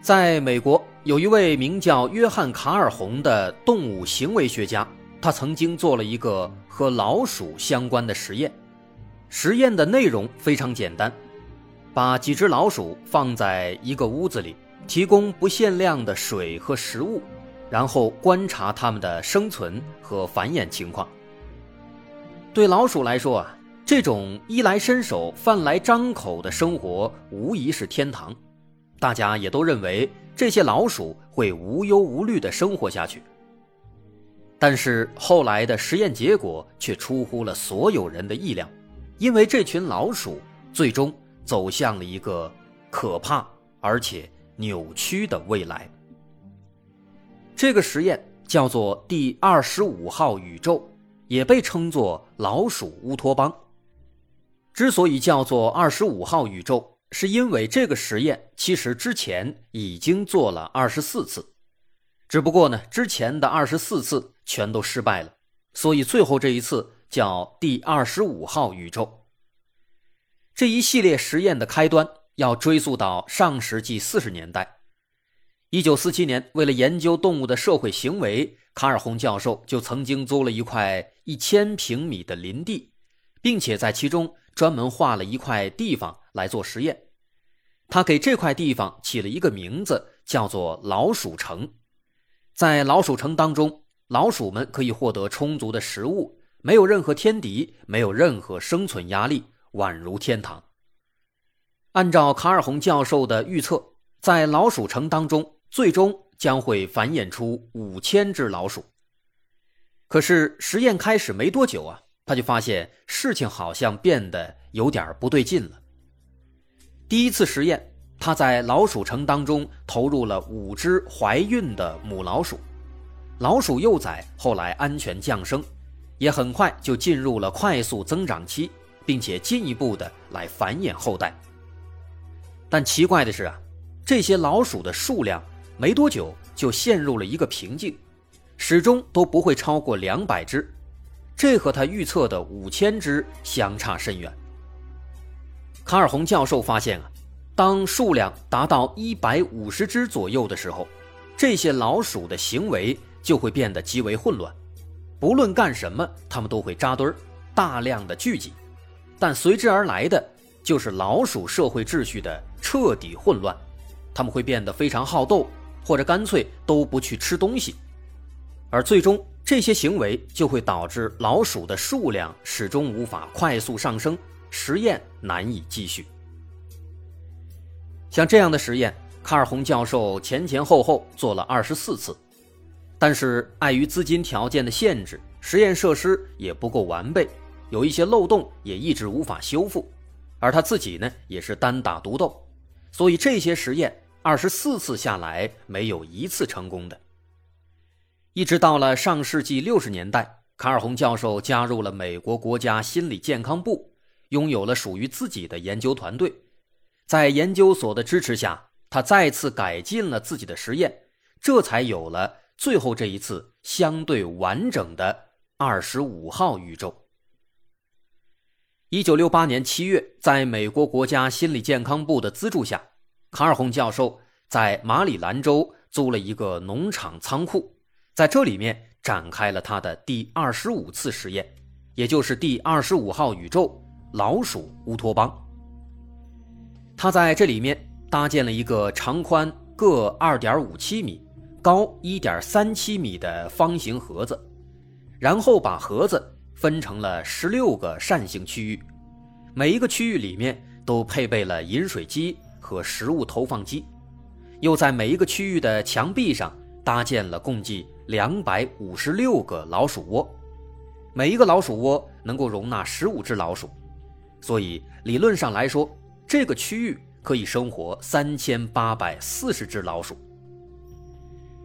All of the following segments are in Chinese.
在美国，有一位名叫约翰·卡尔洪的动物行为学家，他曾经做了一个和老鼠相关的实验。实验的内容非常简单，把几只老鼠放在一个屋子里，提供不限量的水和食物，然后观察它们的生存和繁衍情况。对老鼠来说啊，这种衣来伸手、饭来张口的生活无疑是天堂。大家也都认为这些老鼠会无忧无虑地生活下去，但是后来的实验结果却出乎了所有人的意料，因为这群老鼠最终走向了一个可怕而且扭曲的未来。这个实验叫做第二十五号宇宙，也被称作老鼠乌托邦。之所以叫做二十五号宇宙，是因为这个实验其实之前已经做了二十四次，只不过呢，之前的二十四次全都失败了，所以最后这一次叫第二十五号宇宙。这一系列实验的开端要追溯到上世纪四十年代，一九四七年，为了研究动物的社会行为，卡尔洪教授就曾经租了一块一千平米的林地，并且在其中专门画了一块地方。来做实验，他给这块地方起了一个名字，叫做“老鼠城”。在老鼠城当中，老鼠们可以获得充足的食物，没有任何天敌，没有任何生存压力，宛如天堂。按照卡尔洪教授的预测，在老鼠城当中，最终将会繁衍出五千只老鼠。可是实验开始没多久啊，他就发现事情好像变得有点不对劲了。第一次实验，他在老鼠城当中投入了五只怀孕的母老鼠，老鼠幼崽后来安全降生，也很快就进入了快速增长期，并且进一步的来繁衍后代。但奇怪的是啊，这些老鼠的数量没多久就陷入了一个瓶颈，始终都不会超过两百只，这和他预测的五千只相差甚远。卡尔洪教授发现啊，当数量达到一百五十只左右的时候，这些老鼠的行为就会变得极为混乱。不论干什么，它们都会扎堆儿，大量的聚集。但随之而来的就是老鼠社会秩序的彻底混乱。它们会变得非常好斗，或者干脆都不去吃东西。而最终，这些行为就会导致老鼠的数量始终无法快速上升。实验难以继续。像这样的实验，卡尔洪教授前前后后做了二十四次，但是碍于资金条件的限制，实验设施也不够完备，有一些漏洞也一直无法修复，而他自己呢也是单打独斗，所以这些实验二十四次下来没有一次成功的。一直到了上世纪六十年代，卡尔洪教授加入了美国国家心理健康部。拥有了属于自己的研究团队，在研究所的支持下，他再次改进了自己的实验，这才有了最后这一次相对完整的二十五号宇宙。一九六八年七月，在美国国家心理健康部的资助下，卡尔洪教授在马里兰州租了一个农场仓库，在这里面展开了他的第二十五次实验，也就是第二十五号宇宙。老鼠乌托邦。他在这里面搭建了一个长宽各二点五七米、高一点三七米的方形盒子，然后把盒子分成了十六个扇形区域，每一个区域里面都配备了饮水机和食物投放机，又在每一个区域的墙壁上搭建了共计两百五十六个老鼠窝，每一个老鼠窝能够容纳十五只老鼠。所以理论上来说，这个区域可以生活三千八百四十只老鼠。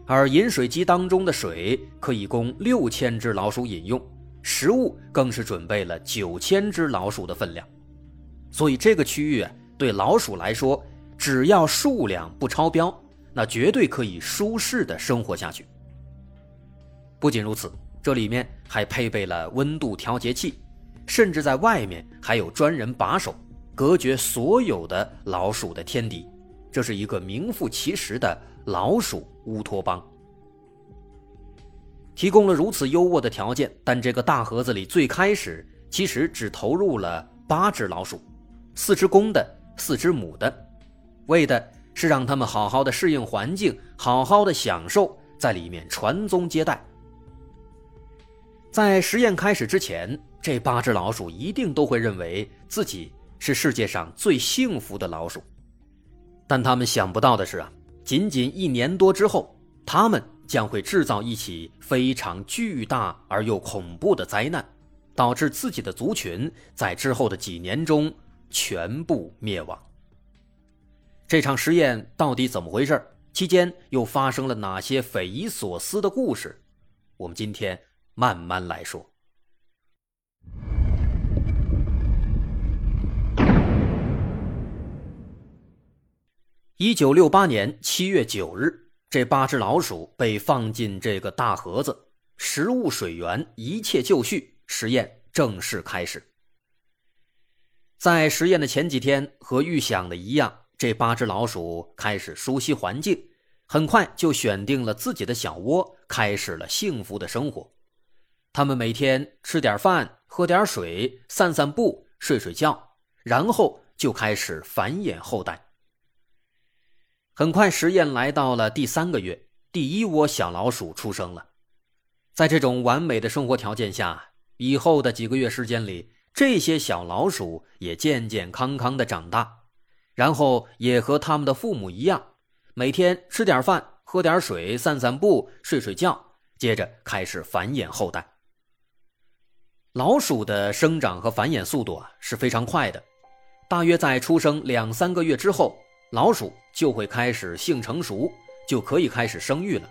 而饮水机当中的水可以供六千只老鼠饮用，食物更是准备了九千只老鼠的分量。所以这个区域对老鼠来说，只要数量不超标，那绝对可以舒适的生活下去。不仅如此，这里面还配备了温度调节器，甚至在外面还有专人把守，隔绝所有的老鼠的天敌。这是一个名副其实的老鼠乌托邦。提供了如此优渥的条件，但这个大盒子里最开始其实只投入了八只老鼠，四只公的，四只母的，为的是让他们好好的适应环境，好好的享受在里面传宗接代。在实验开始之前，这八只老鼠一定都会认为自己是世界上最幸福的老鼠。但他们想不到的是啊，仅仅一年多之后，他们将会制造一起非常巨大而又恐怖的灾难，导致自己的族群在之后的几年中全部灭亡。这场实验到底怎么回事？期间又发生了哪些匪夷所思的故事？我们今天慢慢来说。一九六八年七月九日，这八只老鼠被放进这个大盒子，食物、水源一切就绪，实验正式开始。在实验的前几天，和预想的一样，这八只老鼠开始熟悉环境，很快就选定了自己的小窝，开始了幸福的生活。他们每天吃点饭，喝点水，散散步，睡睡觉，然后就开始繁衍后代。很快，实验来到了第三个月，第一窝小老鼠出生了。在这种完美的生活条件下，以后的几个月时间里，这些小老鼠也健健康康的长大，然后也和他们的父母一样，每天吃点饭，喝点水，散散步，睡睡觉，接着开始繁衍后代。老鼠的生长和繁衍速度啊是非常快的，大约在出生两三个月之后。老鼠就会开始性成熟，就可以开始生育了。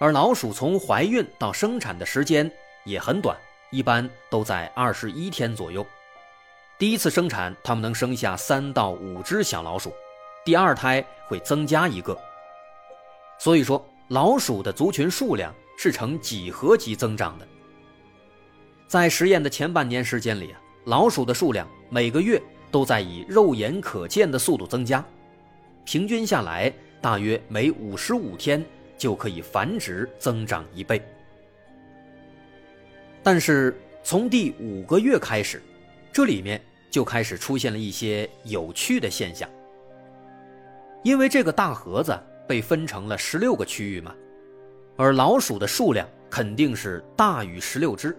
而老鼠从怀孕到生产的时间也很短，一般都在二十一天左右。第一次生产，它们能生下三到五只小老鼠，第二胎会增加一个。所以说，老鼠的族群数量是呈几何级增长的。在实验的前半年时间里啊，老鼠的数量每个月都在以肉眼可见的速度增加。平均下来，大约每五十五天就可以繁殖增长一倍。但是从第五个月开始，这里面就开始出现了一些有趣的现象。因为这个大盒子被分成了十六个区域嘛，而老鼠的数量肯定是大于十六只，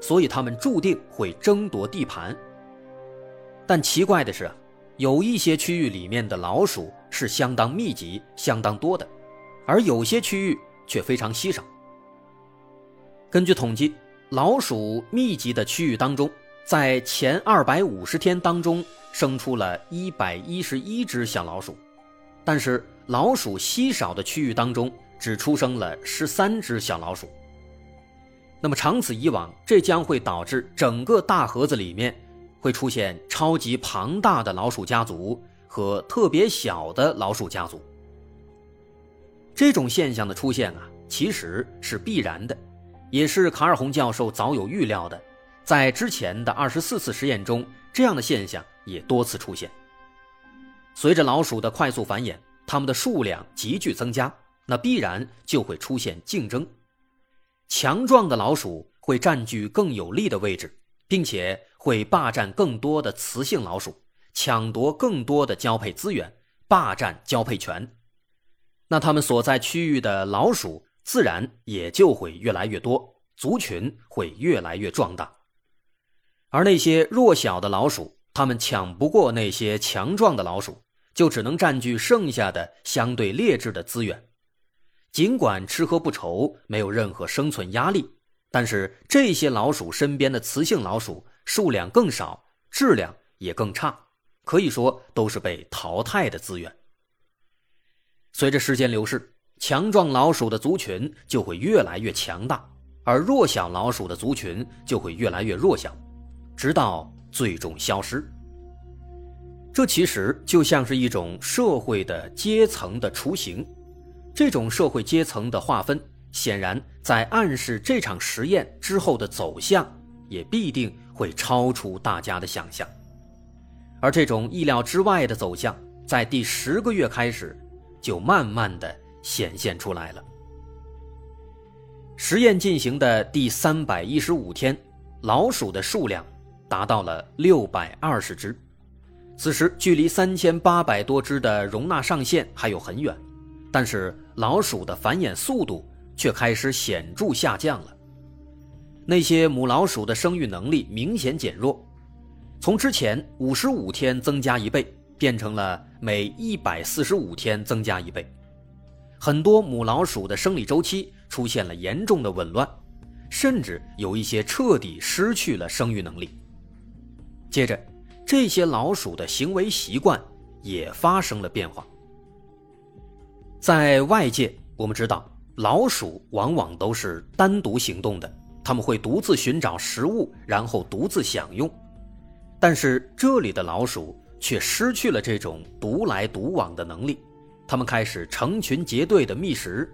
所以它们注定会争夺地盘。但奇怪的是。有一些区域里面的老鼠是相当密集、相当多的，而有些区域却非常稀少。根据统计，老鼠密集的区域当中，在前二百五十天当中生出了一百一十一只小老鼠，但是老鼠稀少的区域当中只出生了十三只小老鼠。那么长此以往，这将会导致整个大盒子里面。会出现超级庞大的老鼠家族和特别小的老鼠家族。这种现象的出现啊，其实是必然的，也是卡尔洪教授早有预料的。在之前的二十四次实验中，这样的现象也多次出现。随着老鼠的快速繁衍，它们的数量急剧增加，那必然就会出现竞争。强壮的老鼠会占据更有利的位置。并且会霸占更多的雌性老鼠，抢夺更多的交配资源，霸占交配权。那他们所在区域的老鼠自然也就会越来越多，族群会越来越壮大。而那些弱小的老鼠，他们抢不过那些强壮的老鼠，就只能占据剩下的相对劣质的资源。尽管吃喝不愁，没有任何生存压力。但是这些老鼠身边的雌性老鼠数量更少，质量也更差，可以说都是被淘汰的资源。随着时间流逝，强壮老鼠的族群就会越来越强大，而弱小老鼠的族群就会越来越弱小，直到最终消失。这其实就像是一种社会的阶层的雏形，这种社会阶层的划分，显然在暗示这场实验之后的走向，也必定会超出大家的想象。而这种意料之外的走向，在第十个月开始，就慢慢的显现出来了。实验进行的第三百一十五天，老鼠的数量达到了六百二十只。此时距离三千八百多只的容纳上限还有很远，但是老鼠的繁衍速度却开始显著下降了。那些母老鼠的生育能力明显减弱，从之前五十五天增加一倍，变成了每一百四十五天增加一倍。很多母老鼠的生理周期出现了严重的紊乱，甚至有一些彻底失去了生育能力。接着。这些老鼠的行为习惯也发生了变化。在外界，我们知道老鼠往往都是单独行动的，它们会独自寻找食物，然后独自享用。但是这里的老鼠却失去了这种独来独往的能力，它们开始成群结队的觅食，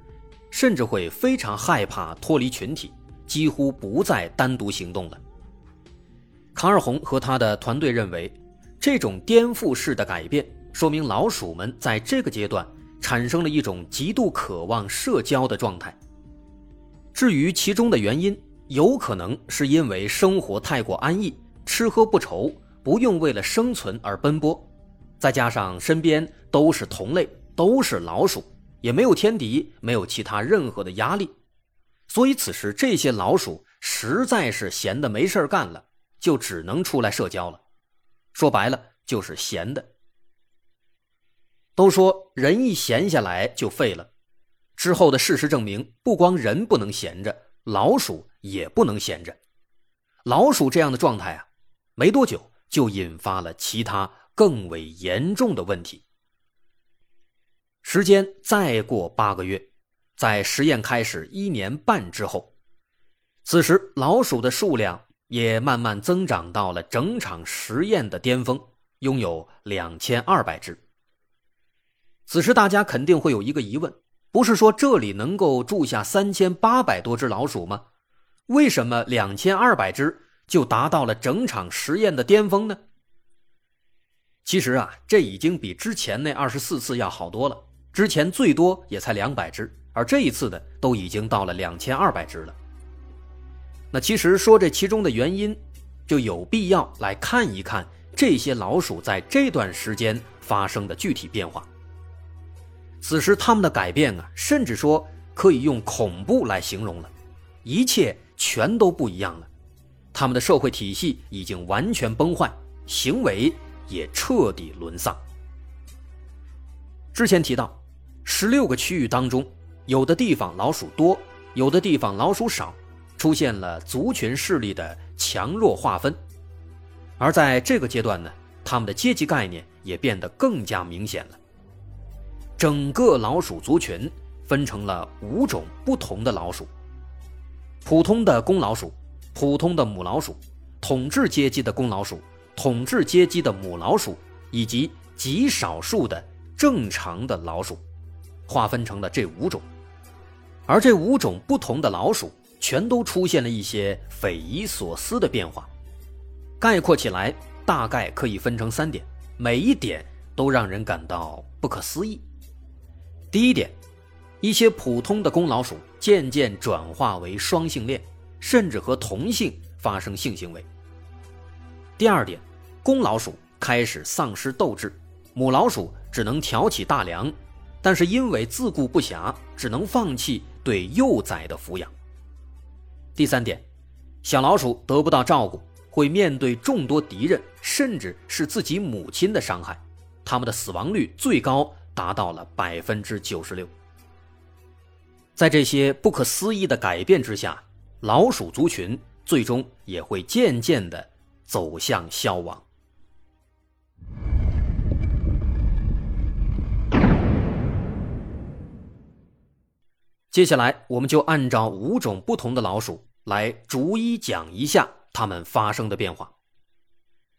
甚至会非常害怕脱离群体，几乎不再单独行动了。卡尔洪和他的团队认为，这种颠覆式的改变说明老鼠们在这个阶段产生了一种极度渴望社交的状态。至于其中的原因，有可能是因为生活太过安逸，吃喝不愁，不用为了生存而奔波，再加上身边都是同类，都是老鼠，也没有天敌，没有其他任何的压力，所以此时这些老鼠实在是闲得没事干了。就只能出来社交了，说白了就是闲的。都说人一闲下来就废了，之后的事实证明，不光人不能闲着，老鼠也不能闲着。老鼠这样的状态啊，没多久就引发了其他更为严重的问题。时间再过八个月，在实验开始一年半之后，此时老鼠的数量。也慢慢增长到了整场实验的巅峰，拥有两千二百只。此时大家肯定会有一个疑问：不是说这里能够住下三千八百多只老鼠吗？为什么两千二百只就达到了整场实验的巅峰呢？其实啊，这已经比之前那二十四次要好多了。之前最多也才两百只，而这一次的都已经到了两千二百只了。那其实说这其中的原因，就有必要来看一看这些老鼠在这段时间发生的具体变化。此时他们的改变啊，甚至说可以用恐怖来形容了，一切全都不一样了。他们的社会体系已经完全崩坏，行为也彻底沦丧。之前提到，十六个区域当中，有的地方老鼠多，有的地方老鼠少。出现了族群势力的强弱划分，而在这个阶段呢，他们的阶级概念也变得更加明显了。整个老鼠族群分成了五种不同的老鼠：普通的公老鼠、普通的母老鼠、统治阶级的公老鼠、统治阶级的母老鼠，以及极少数的正常的老鼠，划分成了这五种。而这五种不同的老鼠。全都出现了一些匪夷所思的变化，概括起来大概可以分成三点，每一点都让人感到不可思议。第一点，一些普通的公老鼠渐渐转化为双性恋，甚至和同性发生性行为。第二点，公老鼠开始丧失斗志，母老鼠只能挑起大梁，但是因为自顾不暇，只能放弃对幼崽的抚养。第三点，小老鼠得不到照顾，会面对众多敌人，甚至是自己母亲的伤害，它们的死亡率最高达到了百分之九十六。在这些不可思议的改变之下，老鼠族群最终也会渐渐的走向消亡。接下来，我们就按照五种不同的老鼠来逐一讲一下它们发生的变化。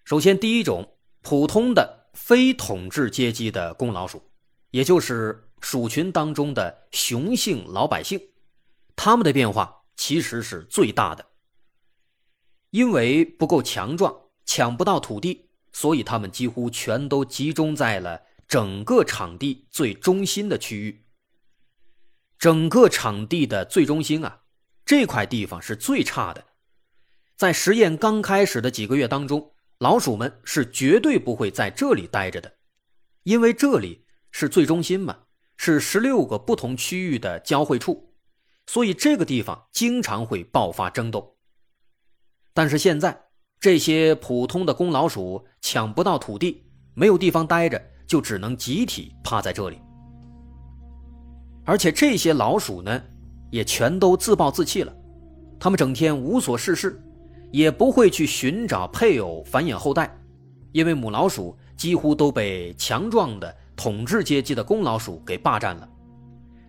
首先，第一种普通的非统治阶级的公老鼠，也就是鼠群当中的雄性老百姓，他们的变化其实是最大的。因为不够强壮，抢不到土地，所以他们几乎全都集中在了整个场地最中心的区域。整个场地的最中心啊，这块地方是最差的。在实验刚开始的几个月当中。老鼠们是绝对不会在这里待着的，因为这里是最中心嘛，是十六个不同区域的交汇处，所以这个地方经常会爆发争斗。但是现在这些普通的公老鼠抢不到土地，没有地方待着，就只能集体趴在这里。而且这些老鼠呢，也全都自暴自弃了，他们整天无所事事。也不会去寻找配偶繁衍后代，因为母老鼠几乎都被强壮的统治阶级的公老鼠给霸占了，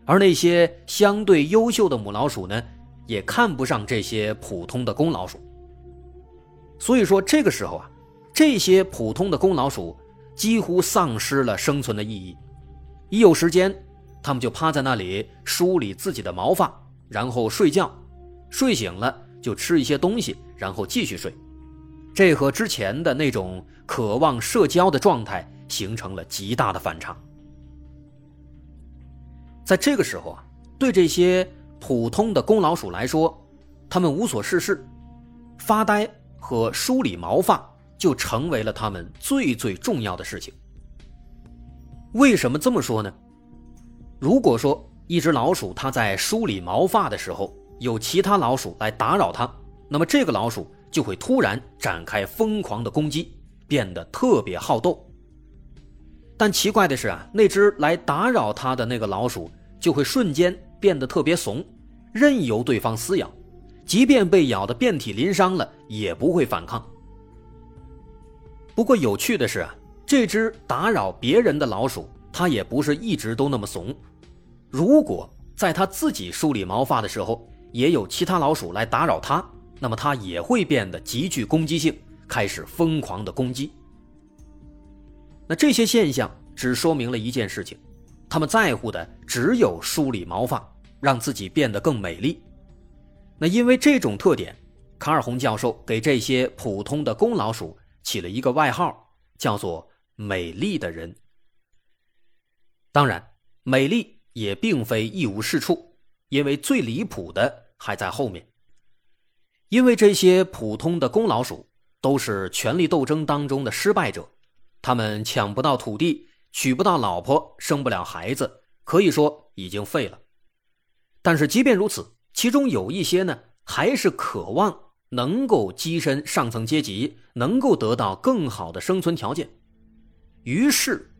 而那些相对优秀的母老鼠呢，也看不上这些普通的公老鼠。所以说，这个时候啊，这些普通的公老鼠几乎丧失了生存的意义。一有时间，它们就趴在那里梳理自己的毛发，然后睡觉，睡醒了。就吃一些东西，然后继续睡，这和之前的那种渴望社交的状态形成了极大的反差。在这个时候啊，对这些普通的公老鼠来说，他们无所事事，发呆和梳理毛发就成为了他们最最重要的事情。为什么这么说呢？如果说一只老鼠它在梳理毛发的时候，有其他老鼠来打扰它，那么这个老鼠就会突然展开疯狂的攻击，变得特别好斗。但奇怪的是啊，那只来打扰它的那个老鼠就会瞬间变得特别怂，任由对方撕咬，即便被咬得遍体鳞伤了，也不会反抗。不过有趣的是啊，这只打扰别人的老鼠，它也不是一直都那么怂。如果在它自己梳理毛发的时候，也有其他老鼠来打扰它，那么它也会变得极具攻击性，开始疯狂的攻击。那这些现象只说明了一件事情：他们在乎的只有梳理毛发，让自己变得更美丽。那因为这种特点，卡尔洪教授给这些普通的公老鼠起了一个外号，叫做“美丽的人”。当然，美丽也并非一无是处。因为最离谱的还在后面。因为这些普通的公老鼠都是权力斗争当中的失败者，他们抢不到土地，娶不到老婆，生不了孩子，可以说已经废了。但是即便如此，其中有一些呢，还是渴望能够跻身上层阶级，能够得到更好的生存条件。于是，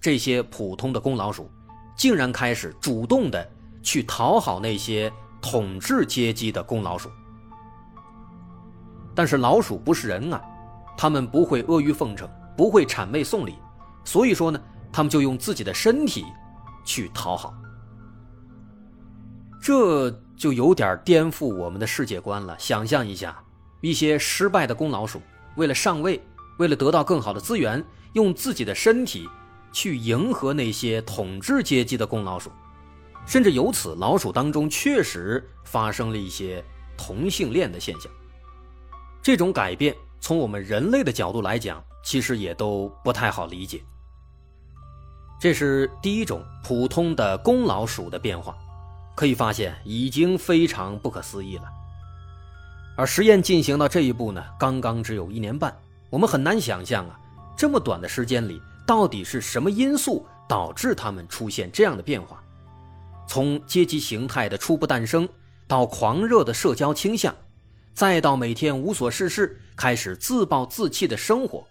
这些普通的公老鼠竟然开始主动的。去讨好那些统治阶级的公老鼠，但是老鼠不是人啊，他们不会阿谀奉承，不会谄媚送礼，所以说呢，他们就用自己的身体去讨好，这就有点颠覆我们的世界观了。想象一下，一些失败的公老鼠为了上位，为了得到更好的资源，用自己的身体去迎合那些统治阶级的公老鼠。甚至由此，老鼠当中确实发生了一些同性恋的现象。这种改变从我们人类的角度来讲，其实也都不太好理解。这是第一种普通的公老鼠的变化，可以发现已经非常不可思议了。而实验进行到这一步呢，刚刚只有一年半，我们很难想象啊，这么短的时间里，到底是什么因素导致它们出现这样的变化？从阶级形态的初步诞生，到狂热的社交倾向，再到每天无所事事、开始自暴自弃的生活，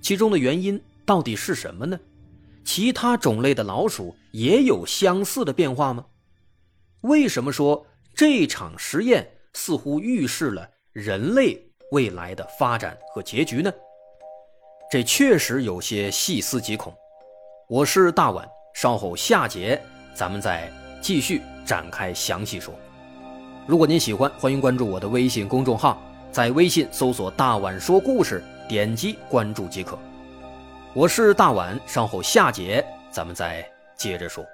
其中的原因到底是什么呢？其他种类的老鼠也有相似的变化吗？为什么说这场实验似乎预示了人类未来的发展和结局呢？这确实有些细思极恐。我是大碗，稍后下节。咱们再继续展开详细说。如果您喜欢，欢迎关注我的微信公众号，在微信搜索“大碗说故事”，点击关注即可。我是大碗，稍后下节咱们再接着说。